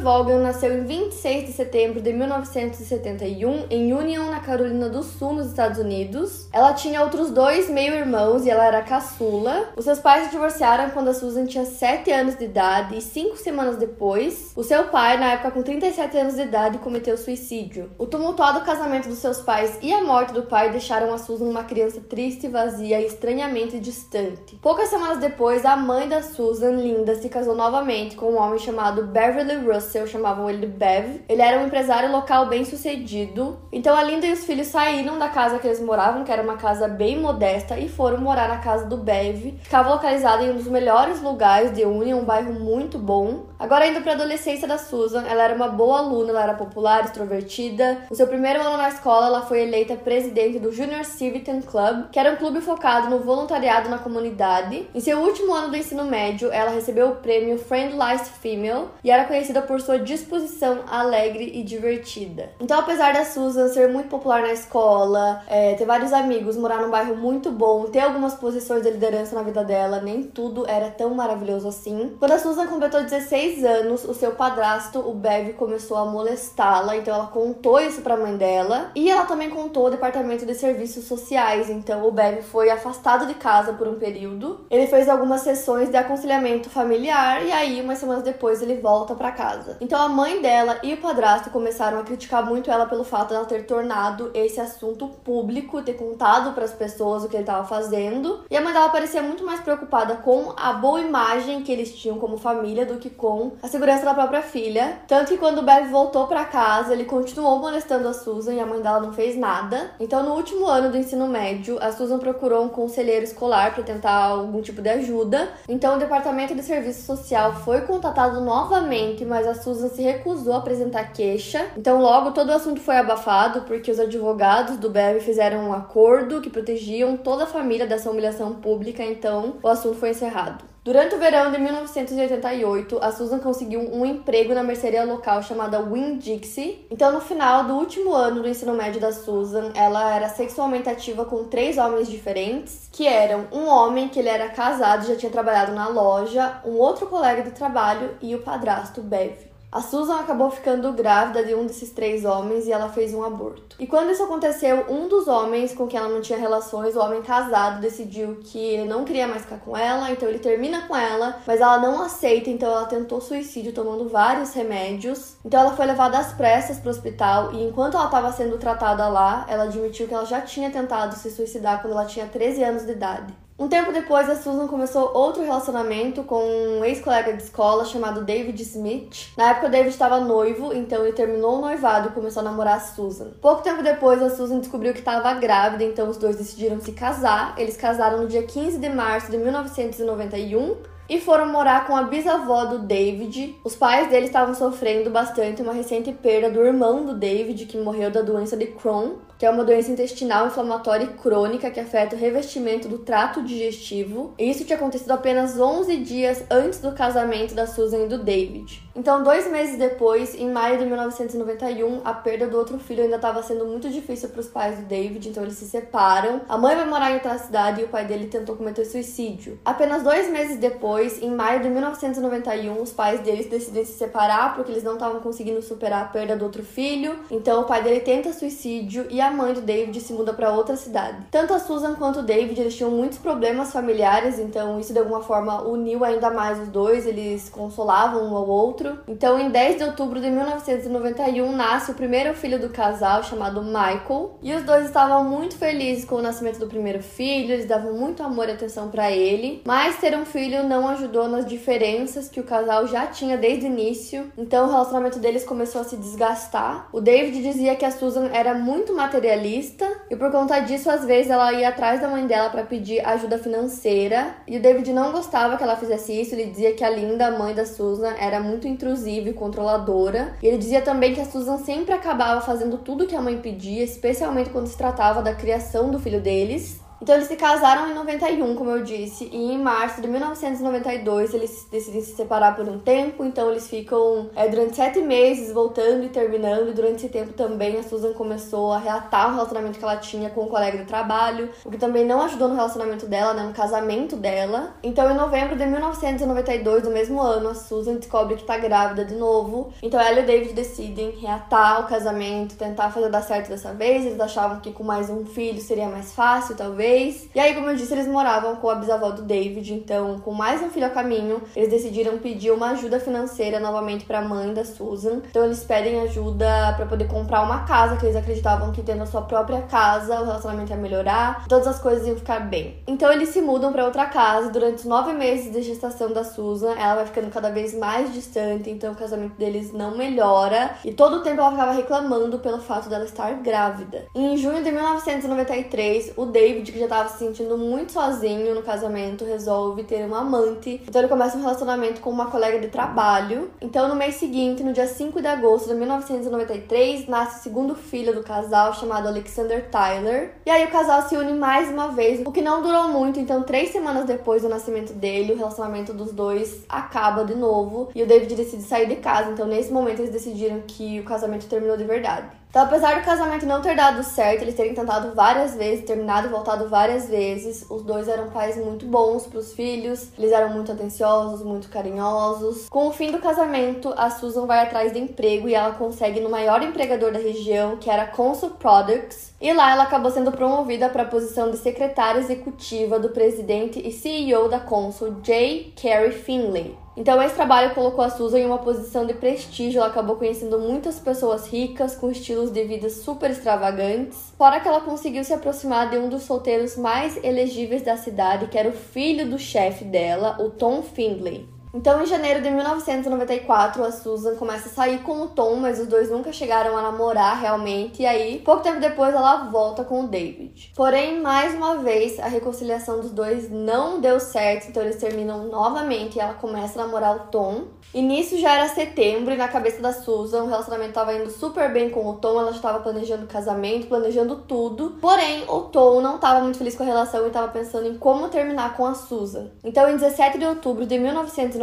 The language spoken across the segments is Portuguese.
Vaughan nasceu em 26 de setembro de 1971 em Union, na Carolina do Sul, nos Estados Unidos. Ela tinha outros dois meio-irmãos e ela era caçula. Os seus pais se divorciaram quando a Susan tinha 7 anos de idade e cinco semanas depois, o seu pai, na época com 37 anos de idade, cometeu suicídio. O tumultuado casamento dos seus pais e a morte do pai deixaram a Susan uma criança triste, vazia e estranhamente distante. Poucas semanas depois, a mãe da Susan, Linda, se casou novamente com um homem chamado Beverly Russell Russell, chamavam ele de Bev. Ele era um empresário local bem sucedido. Então a Linda e os filhos saíram da casa que eles moravam, que era uma casa bem modesta, e foram morar na casa do Bev. Ficava localizada em um dos melhores lugares de Union, um bairro muito bom. Agora indo para a adolescência da Susan, ela era uma boa aluna, ela era popular, extrovertida. No seu primeiro ano na escola, ela foi eleita presidente do Junior Civitan Club, que era um clube focado no voluntariado na comunidade. Em seu último ano do ensino médio, ela recebeu o prêmio Friendliest Female e era conhecida por sua disposição alegre e divertida. Então, apesar da Susan ser muito popular na escola, é, ter vários amigos, morar num bairro muito bom, ter algumas posições de liderança na vida dela, nem tudo era tão maravilhoso assim. Quando a Susan completou 16 anos, o seu padrasto, o Bev, começou a molestá-la, então ela contou isso pra mãe dela. E ela também contou ao departamento de serviços sociais, então o Bev foi afastado de casa por um período. Ele fez algumas sessões de aconselhamento familiar e aí, umas semanas depois, ele volta para casa. Então a mãe dela e o padrasto começaram a criticar muito ela pelo fato dela ter tornado esse assunto público, ter contado para as pessoas o que ele estava fazendo. E a mãe dela parecia muito mais preocupada com a boa imagem que eles tinham como família do que com a segurança da própria filha. Tanto que quando o Bev voltou para casa, ele continuou molestando a Susan e a mãe dela não fez nada. Então no último ano do ensino médio, a Susan procurou um conselheiro escolar para tentar algum tipo de ajuda. Então o departamento de serviço social foi contatado novamente, mas a Susan se recusou a apresentar queixa. Então, logo todo o assunto foi abafado porque os advogados do Bev fizeram um acordo que protegiam toda a família dessa humilhação pública. Então, o assunto foi encerrado. Durante o verão de 1988, a Susan conseguiu um emprego na mercearia local chamada Win Dixie. Então, no final do último ano do ensino médio da Susan, ela era sexualmente ativa com três homens diferentes, que eram um homem que ele era casado, já tinha trabalhado na loja, um outro colega de trabalho e o padrasto Bev. A Susan acabou ficando grávida de um desses três homens e ela fez um aborto. E quando isso aconteceu, um dos homens com quem ela não tinha relações, o homem casado, decidiu que ele não queria mais ficar com ela, então ele termina com ela, mas ela não aceita, então ela tentou suicídio tomando vários remédios. Então ela foi levada às pressas para o hospital e enquanto ela estava sendo tratada lá, ela admitiu que ela já tinha tentado se suicidar quando ela tinha 13 anos de idade. Um tempo depois, a Susan começou outro relacionamento com um ex-colega de escola chamado David Smith. Na época, o David estava noivo, então ele terminou o noivado e começou a namorar a Susan. Pouco tempo depois, a Susan descobriu que estava grávida, então os dois decidiram se casar. Eles casaram no dia 15 de março de 1991 e foram morar com a bisavó do David. Os pais dele estavam sofrendo bastante uma recente perda do irmão do David, que morreu da doença de Crohn que é uma doença intestinal inflamatória crônica que afeta o revestimento do trato digestivo. E isso tinha acontecido apenas 11 dias antes do casamento da Susan e do David. Então, dois meses depois, em maio de 1991, a perda do outro filho ainda estava sendo muito difícil para os pais do David, então eles se separam. A mãe vai morar em outra cidade e o pai dele tentou cometer suicídio. Apenas dois meses depois, em maio de 1991, os pais deles decidem se separar porque eles não estavam conseguindo superar a perda do outro filho. Então, o pai dele tenta suicídio e a mãe do David se muda para outra cidade. Tanto a Susan quanto o David eles tinham muitos problemas familiares, então isso de alguma forma uniu ainda mais os dois, eles consolavam um ao outro. Então, em 10 de outubro de 1991, nasce o primeiro filho do casal, chamado Michael, e os dois estavam muito felizes com o nascimento do primeiro filho, eles davam muito amor e atenção para ele, mas ter um filho não ajudou nas diferenças que o casal já tinha desde o início, então o relacionamento deles começou a se desgastar. O David dizia que a Susan era muito materialista e por conta disso, às vezes, ela ia atrás da mãe dela para pedir ajuda financeira. E o David não gostava que ela fizesse isso, ele dizia que a linda mãe da Susan, era muito intrusiva e controladora. E ele dizia também que a Susan sempre acabava fazendo tudo que a mãe pedia, especialmente quando se tratava da criação do filho deles. Então eles se casaram em 91, como eu disse, e em março de 1992 eles decidem se separar por um tempo, então eles ficam é, durante sete meses voltando e terminando, e durante esse tempo também a Susan começou a reatar o relacionamento que ela tinha com o colega de trabalho, o que também não ajudou no relacionamento dela, né, no casamento dela. Então em novembro de 1992, do mesmo ano, a Susan descobre que tá grávida de novo, então ela e o David decidem reatar o casamento, tentar fazer dar certo dessa vez, eles achavam que com mais um filho seria mais fácil, talvez, vez. E aí, como eu disse, eles moravam com a bisavó do David, então, com mais um filho a caminho, eles decidiram pedir uma ajuda financeira novamente para a mãe da Susan. Então, eles pedem ajuda para poder comprar uma casa, que eles acreditavam que tendo a sua própria casa, o relacionamento ia melhorar, todas as coisas iam ficar bem. Então, eles se mudam para outra casa. Durante os nove meses de gestação da Susan, ela vai ficando cada vez mais distante, então o casamento deles não melhora. E todo o tempo ela ficava reclamando pelo fato dela estar grávida. Em junho de 1993, o David, que já tava se sentindo muito sozinho no casamento, resolve ter uma amante. Então ele começa um relacionamento com uma colega de trabalho. Então no mês seguinte, no dia 5 de agosto de 1993, nasce o segundo filho do casal, chamado Alexander Tyler. E aí o casal se une mais uma vez, o que não durou muito. Então, três semanas depois do nascimento dele, o relacionamento dos dois acaba de novo. E o David decide sair de casa. Então, nesse momento, eles decidiram que o casamento terminou de verdade. Então, apesar do casamento não ter dado certo, eles terem tentado várias vezes, terminado e voltado várias vezes, os dois eram pais muito bons para os filhos, eles eram muito atenciosos, muito carinhosos. Com o fim do casamento, a Susan vai atrás de emprego e ela consegue no maior empregador da região, que era Consul Products, e lá ela acabou sendo promovida para a posição de secretária executiva do presidente e CEO da Consul, J. Carey Finley. Então, esse trabalho colocou a Susan em uma posição de prestígio. Ela acabou conhecendo muitas pessoas ricas, com estilos de vida super extravagantes. Fora que ela conseguiu se aproximar de um dos solteiros mais elegíveis da cidade, que era o filho do chefe dela, o Tom Findlay. Então, em janeiro de 1994, a Susan começa a sair com o Tom, mas os dois nunca chegaram a namorar realmente. E aí, pouco tempo depois, ela volta com o David. Porém, mais uma vez, a reconciliação dos dois não deu certo, então eles terminam novamente e ela começa a namorar o Tom. E nisso já era setembro e na cabeça da Susan o relacionamento estava indo super bem com o Tom, ela já estava planejando casamento, planejando tudo. Porém, o Tom não estava muito feliz com a relação e estava pensando em como terminar com a Susan. Então, em 17 de outubro de 1994,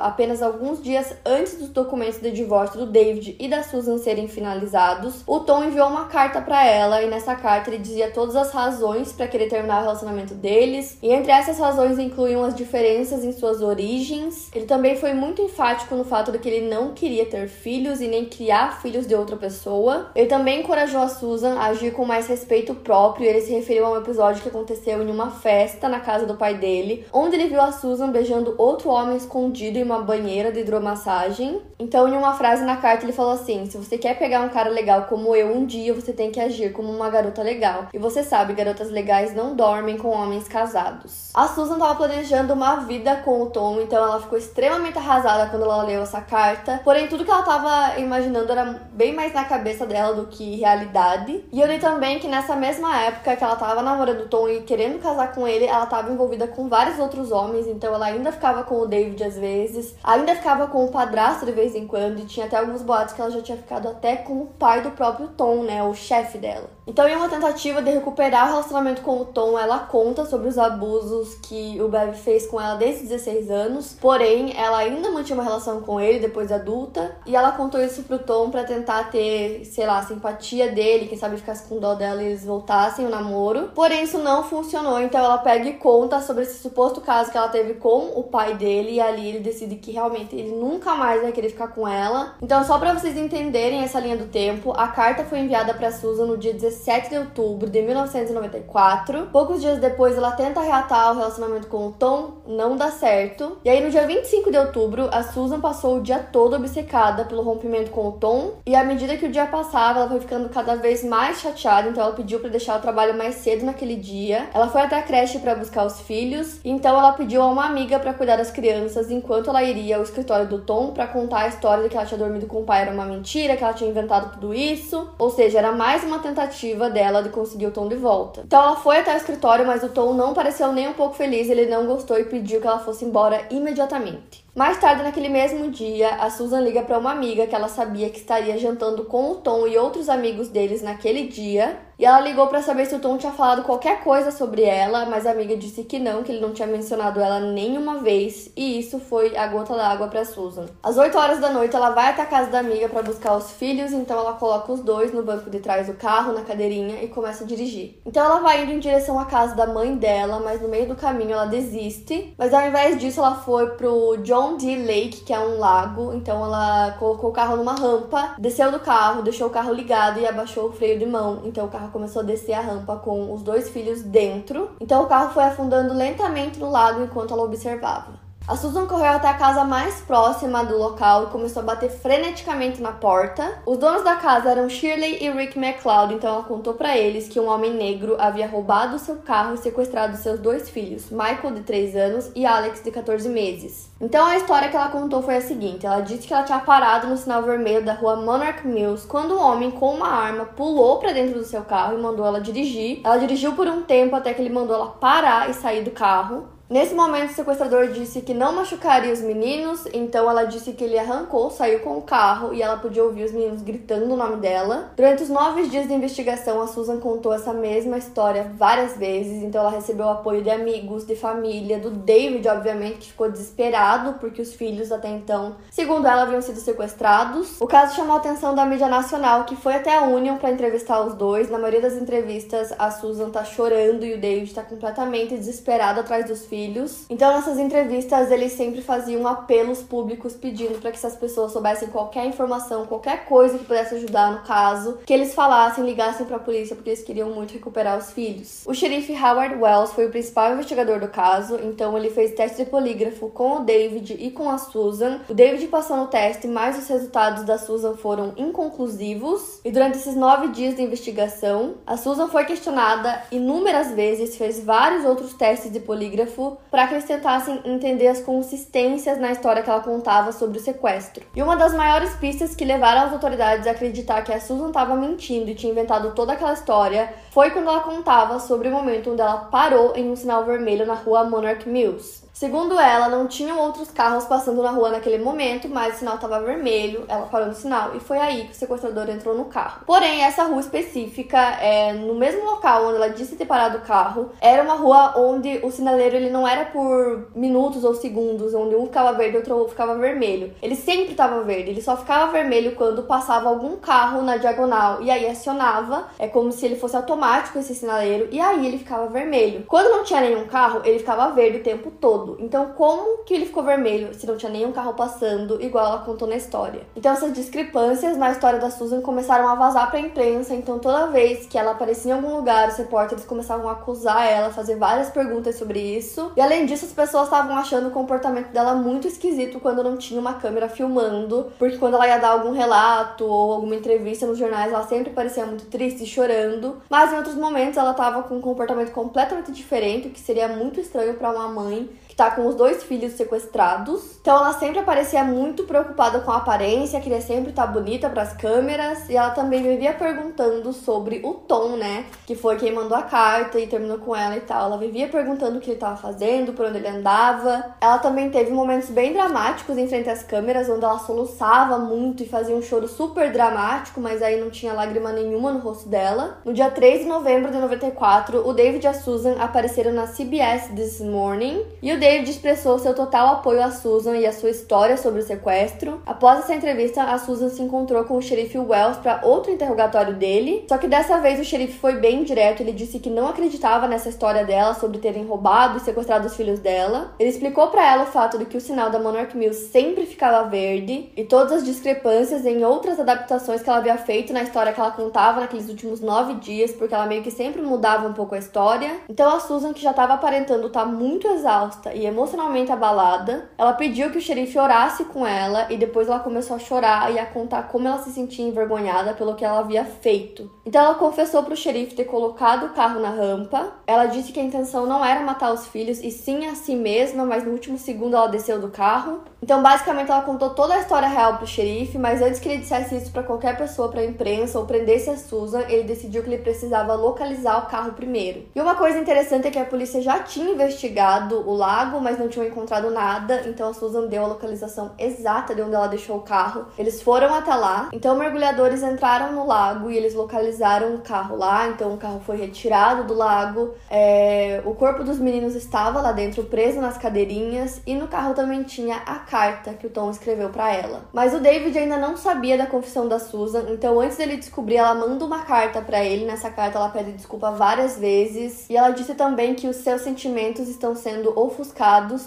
apenas alguns dias antes dos documentos de divórcio do David e da Susan serem finalizados, o Tom enviou uma carta para ela e nessa carta ele dizia todas as razões para querer terminar o relacionamento deles. E entre essas razões incluíam as diferenças em suas origens. Ele também foi muito enfático no fato de que ele não queria ter filhos e nem criar filhos de outra pessoa. Ele também encorajou a Susan a agir com mais respeito próprio. Ele se referiu a um episódio que aconteceu em uma festa na casa do pai dele, onde ele viu a Susan beijando outro homem escondido em uma banheira de hidromassagem. Então, em uma frase na carta, ele falou assim: Se você quer pegar um cara legal como eu um dia, você tem que agir como uma garota legal. E você sabe, garotas legais não dormem com homens casados. A Susan estava planejando uma vida com o Tom, então ela ficou extremamente arrasada quando ela leu essa carta. Porém, tudo que ela tava imaginando era bem mais na cabeça dela do que realidade. E eu li também que nessa mesma época que ela tava namorando o Tom e querendo casar com ele, ela tava envolvida com vários outros homens. Então ela ainda ficava com o David às vezes, ainda ficava com o padrasto de vez em quando. E tinha até alguns boatos que ela já tinha ficado até com o pai do próprio Tom, né? O chefe dela. Então, em uma tentativa de recuperar o relacionamento com o Tom, ela conta sobre os abusos que o Bev fez com ela desde 16 anos. Porém, ela ainda mantinha uma relação com ele depois de adulta. E ela contou isso pro Tom para tentar ter, sei lá, simpatia dele, quem sabe ficasse com dó dela e eles voltassem o namoro. Porém, isso não funcionou. Então, ela pega e conta sobre esse suposto caso que ela teve com o pai dele ele e ali ele decide que realmente ele nunca mais vai querer ficar com ela. Então, só para vocês entenderem essa linha do tempo, a carta foi enviada para Susan no dia 17 de outubro de 1994. Poucos dias depois, ela tenta reatar o relacionamento com o Tom, não dá certo. E aí, no dia 25 de outubro, a Susan passou o dia todo obcecada pelo rompimento com o Tom. E à medida que o dia passava, ela foi ficando cada vez mais chateada. Então, ela pediu para deixar o trabalho mais cedo naquele dia. Ela foi até a creche para buscar os filhos. Então, ela pediu a uma amiga para cuidar das crianças enquanto ela iria ao escritório do Tom para contar a história de que ela tinha dormido com o pai era uma mentira, que ela tinha inventado tudo isso. Ou seja, era mais uma tentativa dela de conseguir o Tom de volta. Então, ela foi até o escritório, mas o Tom não pareceu nem um pouco feliz. Ele não gostou e pediu que ela fosse embora imediatamente. Mais tarde naquele mesmo dia, a Susan liga para uma amiga que ela sabia que estaria jantando com o Tom e outros amigos deles naquele dia. E ela ligou para saber se o Tom tinha falado qualquer coisa sobre ela, mas a amiga disse que não, que ele não tinha mencionado ela nenhuma vez, e isso foi a gota d'água para Susan. Às 8 horas da noite, ela vai até a casa da amiga para buscar os filhos, então ela coloca os dois no banco de trás do carro, na cadeirinha, e começa a dirigir. Então ela vai indo em direção à casa da mãe dela, mas no meio do caminho ela desiste, mas ao invés disso ela foi pro John D. Lake, que é um lago, então ela colocou o carro numa rampa, desceu do carro, deixou o carro ligado e abaixou o freio de mão, então o carro começou a descer a rampa com os dois filhos dentro. Então o carro foi afundando lentamente no lago enquanto ela observava. A Susan correu até a casa mais próxima do local e começou a bater freneticamente na porta. Os donos da casa eram Shirley e Rick McLeod, então ela contou para eles que um homem negro havia roubado seu carro e sequestrado seus dois filhos, Michael, de 3 anos, e Alex, de 14 meses. Então a história que ela contou foi a seguinte: ela disse que ela tinha parado no sinal vermelho da rua Monarch Mills quando um homem com uma arma pulou para dentro do seu carro e mandou ela dirigir. Ela dirigiu por um tempo até que ele mandou ela parar e sair do carro. Nesse momento, o sequestrador disse que não machucaria os meninos, então ela disse que ele arrancou, saiu com o carro e ela podia ouvir os meninos gritando o nome dela. Durante os nove dias de investigação, a Susan contou essa mesma história várias vezes, então ela recebeu apoio de amigos, de família, do David, obviamente, que ficou desesperado porque os filhos até então, segundo ela, haviam sido sequestrados. O caso chamou a atenção da mídia nacional, que foi até a Union para entrevistar os dois. Na maioria das entrevistas, a Susan tá chorando e o David tá completamente desesperado atrás dos filhos filhos. Então, nessas entrevistas, eles sempre faziam apelos públicos pedindo para que essas pessoas soubessem qualquer informação, qualquer coisa que pudesse ajudar no caso, que eles falassem, ligassem para a polícia, porque eles queriam muito recuperar os filhos. O xerife Howard Wells foi o principal investigador do caso, então ele fez teste de polígrafo com o David e com a Susan. O David passou no teste, mas os resultados da Susan foram inconclusivos. E durante esses nove dias de investigação, a Susan foi questionada inúmeras vezes, fez vários outros testes de polígrafo para que eles tentassem entender as consistências na história que ela contava sobre o sequestro. E uma das maiores pistas que levaram as autoridades a acreditar que a Susan estava mentindo e tinha inventado toda aquela história foi quando ela contava sobre o momento onde ela parou em um sinal vermelho na rua Monarch Mills. Segundo ela, não tinham outros carros passando na rua naquele momento, mas o sinal estava vermelho, ela parou no sinal e foi aí que o sequestrador entrou no carro. Porém, essa rua específica, é, no mesmo local onde ela disse ter parado o carro, era uma rua onde o sinaleiro ele não era por minutos ou segundos, onde um ficava verde e outro ficava vermelho. Ele sempre estava verde, ele só ficava vermelho quando passava algum carro na diagonal e aí acionava, é como se ele fosse automático esse sinaleiro, e aí ele ficava vermelho. Quando não tinha nenhum carro, ele ficava verde o tempo todo. Então, como que ele ficou vermelho se não tinha nenhum carro passando, igual ela contou na história? Então, essas discrepâncias na história da Susan começaram a vazar pra imprensa. Então, toda vez que ela aparecia em algum lugar, os repórteres começavam a acusar ela, fazer várias perguntas sobre isso. E além disso, as pessoas estavam achando o comportamento dela muito esquisito quando não tinha uma câmera filmando, porque quando ela ia dar algum relato ou alguma entrevista nos jornais, ela sempre parecia muito triste e chorando. Mas em outros momentos, ela tava com um comportamento completamente diferente, o que seria muito estranho para uma mãe tá com os dois filhos sequestrados. Então ela sempre aparecia muito preocupada com a aparência, queria sempre estar tá bonita para as câmeras, e ela também vivia perguntando sobre o Tom, né, que foi quem mandou a carta e terminou com ela e tal. Ela vivia perguntando o que ele estava fazendo, por onde ele andava. Ela também teve momentos bem dramáticos em frente às câmeras, onde ela soluçava muito e fazia um choro super dramático, mas aí não tinha lágrima nenhuma no rosto dela. No dia 3 de novembro de 94, o David e a Susan apareceram na CBS This Morning, e o David David expressou seu total apoio a Susan e a sua história sobre o sequestro. Após essa entrevista, a Susan se encontrou com o xerife Wells para outro interrogatório dele. Só que dessa vez o xerife foi bem direto. Ele disse que não acreditava nessa história dela sobre terem roubado e sequestrado os filhos dela. Ele explicou para ela o fato de que o sinal da Monarch Mills sempre ficava verde e todas as discrepâncias em outras adaptações que ela havia feito na história que ela contava naqueles últimos nove dias, porque ela meio que sempre mudava um pouco a história. Então a Susan, que já estava aparentando estar tá muito exausta e emocionalmente abalada, ela pediu que o xerife orasse com ela e depois ela começou a chorar e a contar como ela se sentia envergonhada pelo que ela havia feito. Então ela confessou para o xerife ter colocado o carro na rampa. Ela disse que a intenção não era matar os filhos e sim a si mesma, mas no último segundo ela desceu do carro. Então basicamente ela contou toda a história real pro xerife, mas antes que ele dissesse isso para qualquer pessoa, para imprensa ou prendesse a Susan, ele decidiu que ele precisava localizar o carro primeiro. E uma coisa interessante é que a polícia já tinha investigado o lago, mas não tinham encontrado nada, então a Susan deu a localização exata de onde ela deixou o carro. Eles foram até lá, então mergulhadores entraram no lago e eles localizaram o carro lá, então o carro foi retirado do lago. É... O corpo dos meninos estava lá dentro, preso nas cadeirinhas, e no carro também tinha a carta que o Tom escreveu para ela. Mas o David ainda não sabia da confissão da Susan, então antes dele descobrir, ela manda uma carta para ele. Nessa carta ela pede desculpa várias vezes e ela disse também que os seus sentimentos estão sendo ofuscados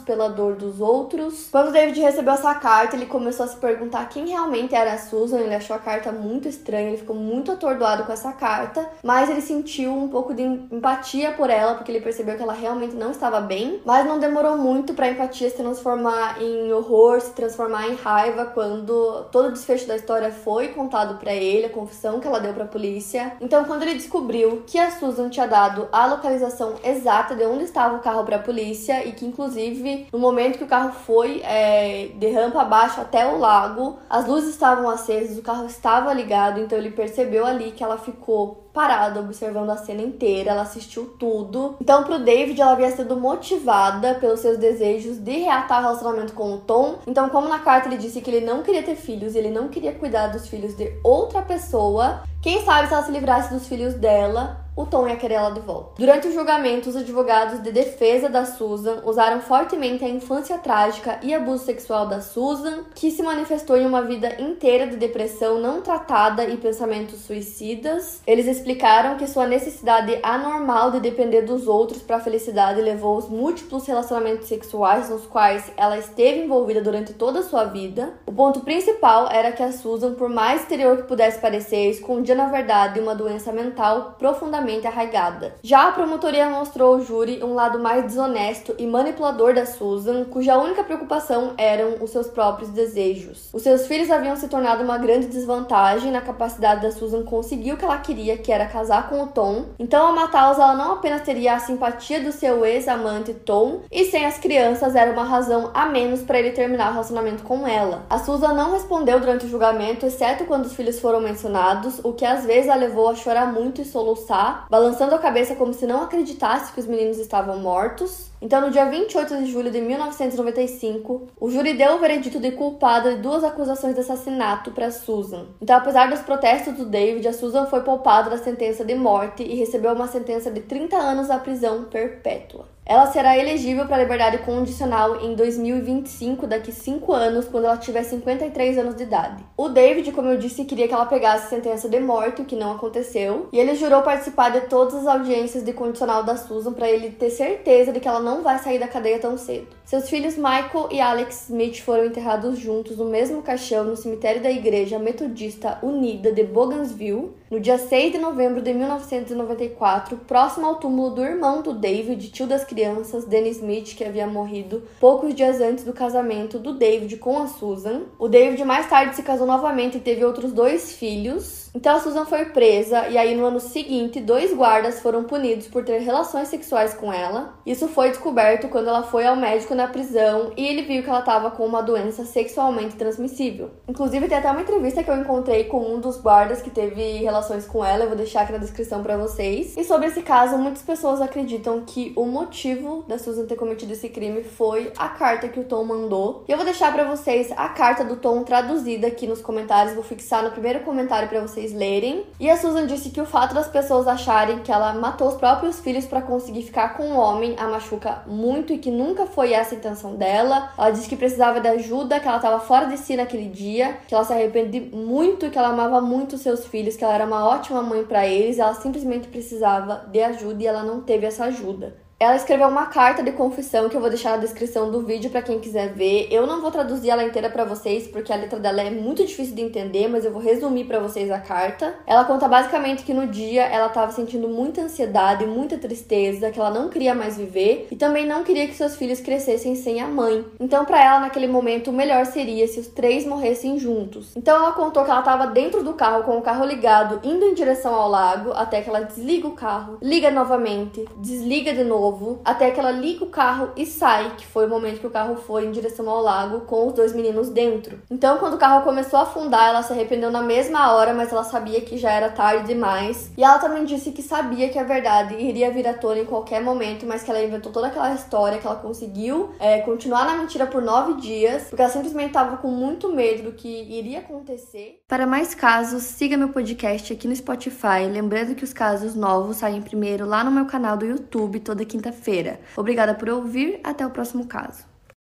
pela dor dos outros. Quando David recebeu essa carta, ele começou a se perguntar quem realmente era a Susan. Ele achou a carta muito estranha, ele ficou muito atordoado com essa carta, mas ele sentiu um pouco de empatia por ela porque ele percebeu que ela realmente não estava bem. Mas não demorou muito para a empatia se transformar em horror, se transformar em raiva quando todo o desfecho da história foi contado para ele, a confissão que ela deu para a polícia. Então, quando ele descobriu que a Susan tinha dado a localização exata de onde estava o carro para a polícia e que, inclusive, no momento que o carro foi é, de rampa abaixo até o lago, as luzes estavam acesas, o carro estava ligado, então ele percebeu ali que ela ficou parada observando a cena inteira, ela assistiu tudo. Então, pro David, ela havia sido motivada pelos seus desejos de reatar o relacionamento com o Tom. Então, como na carta ele disse que ele não queria ter filhos, ele não queria cuidar dos filhos de outra pessoa, quem sabe se ela se livrasse dos filhos dela, o Tom ia querer ela de volta. Durante o julgamento, os advogados de defesa da Susan usaram fortemente a infância trágica e abuso sexual da Susan, que se manifestou em uma vida inteira de depressão não tratada e pensamentos suicidas. Eles explicaram que sua necessidade anormal de depender dos outros para a felicidade levou aos múltiplos relacionamentos sexuais nos quais ela esteve envolvida durante toda a sua vida. O ponto principal era que a Susan, por mais exterior que pudesse parecer, escondia na verdade uma doença mental profundamente profundamente arraigada. Já a promotoria mostrou ao júri um lado mais desonesto e manipulador da Susan, cuja única preocupação eram os seus próprios desejos. Os seus filhos haviam se tornado uma grande desvantagem na capacidade da Susan conseguir o que ela queria, que era casar com o Tom. Então, ao matá-los, ela não apenas teria a simpatia do seu ex-amante Tom, e sem as crianças era uma razão a menos para ele terminar o relacionamento com ela. A Susan não respondeu durante o julgamento, exceto quando os filhos foram mencionados, o que às vezes a levou a chorar muito e soluçar balançando a cabeça como se não acreditasse que os meninos estavam mortos. Então, no dia 28 de julho de 1995, o júri deu o veredito de culpada de duas acusações de assassinato para Susan. Então, apesar dos protestos do David, a Susan foi poupada da sentença de morte e recebeu uma sentença de 30 anos à prisão perpétua. Ela será elegível para liberdade condicional em 2025, daqui 5 anos, quando ela tiver 53 anos de idade. O David, como eu disse, queria que ela pegasse sentença de morte, o que não aconteceu, e ele jurou participar de todas as audiências de condicional da Susan para ele ter certeza de que ela não vai sair da cadeia tão cedo. Seus filhos Michael e Alex Smith foram enterrados juntos no mesmo caixão no cemitério da Igreja Metodista Unida de Bogansville, no dia 6 de novembro de 1994, próximo ao túmulo do irmão do David, tio das crianças, Danny Smith, que havia morrido poucos dias antes do casamento do David com a Susan. O David mais tarde se casou novamente e teve outros dois filhos. Então a Susan foi presa e aí no ano seguinte dois guardas foram punidos por ter relações sexuais com ela. Isso foi descoberto quando ela foi ao médico na prisão e ele viu que ela estava com uma doença sexualmente transmissível. Inclusive tem até uma entrevista que eu encontrei com um dos guardas que teve relações com ela, eu vou deixar aqui na descrição para vocês. E sobre esse caso, muitas pessoas acreditam que o motivo da Susan ter cometido esse crime foi a carta que o Tom mandou. E eu vou deixar para vocês a carta do Tom traduzida aqui nos comentários, vou fixar no primeiro comentário para vocês lerem. E a Susan disse que o fato das pessoas acharem que ela matou os próprios filhos para conseguir ficar com um homem a machuca muito e que nunca foi essa a intenção dela. Ela disse que precisava de ajuda, que ela estava fora de si naquele dia, que ela se arrepende muito, que ela amava muito seus filhos, que ela era uma ótima mãe para eles, ela simplesmente precisava de ajuda e ela não teve essa ajuda. Ela escreveu uma carta de confissão que eu vou deixar na descrição do vídeo para quem quiser ver. Eu não vou traduzir ela inteira para vocês porque a letra dela é muito difícil de entender, mas eu vou resumir para vocês a carta. Ela conta basicamente que no dia ela estava sentindo muita ansiedade, muita tristeza, que ela não queria mais viver e também não queria que seus filhos crescessem sem a mãe. Então, para ela naquele momento o melhor seria se os três morressem juntos. Então, ela contou que ela estava dentro do carro com o carro ligado, indo em direção ao lago, até que ela desliga o carro, liga novamente, desliga de novo novo, até que ela liga o carro e sai, que foi o momento que o carro foi em direção ao lago com os dois meninos dentro. Então, quando o carro começou a afundar, ela se arrependeu na mesma hora, mas ela sabia que já era tarde demais. E ela também disse que sabia que a verdade iria vir à tona em qualquer momento, mas que ela inventou toda aquela história, que ela conseguiu é, continuar na mentira por nove dias, porque ela simplesmente estava com muito medo do que iria acontecer. Para mais casos, siga meu podcast aqui no Spotify, lembrando que os casos novos saem primeiro lá no meu canal do YouTube toda quinta quinta-feira. Obrigada por ouvir, até o próximo caso.